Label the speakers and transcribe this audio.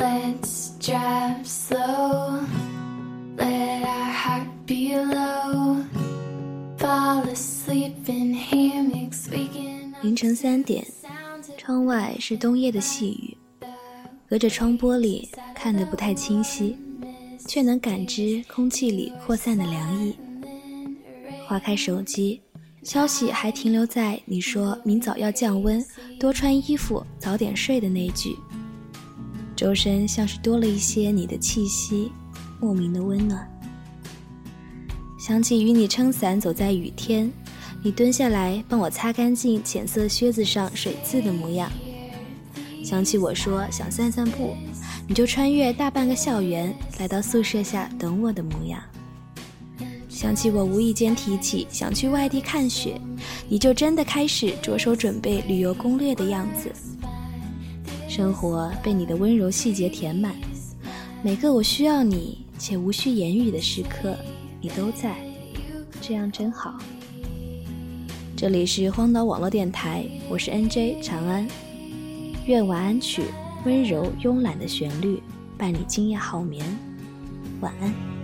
Speaker 1: Let's drive slow, let our heart be low. Fall asleep in hammocks, we can
Speaker 2: 凌晨三点，窗外是冬夜的细雨，隔着窗玻璃看得不太清晰，却能感知空气里扩散的凉意。划开手机，消息还停留在你说明早要降温，多穿衣服，早点睡的那句。周身像是多了一些你的气息，莫名的温暖。想起与你撑伞走在雨天，你蹲下来帮我擦干净浅色靴子上水渍的模样。想起我说想散散步，你就穿越大半个校园来到宿舍下等我的模样。想起我无意间提起想去外地看雪，你就真的开始着手准备旅游攻略的样子。生活被你的温柔细节填满，每个我需要你且无需言语的时刻，你都在，这样真好。这里是荒岛网络电台，我是 NJ 长安。愿晚安曲温柔慵懒的旋律伴你今夜好眠，晚安。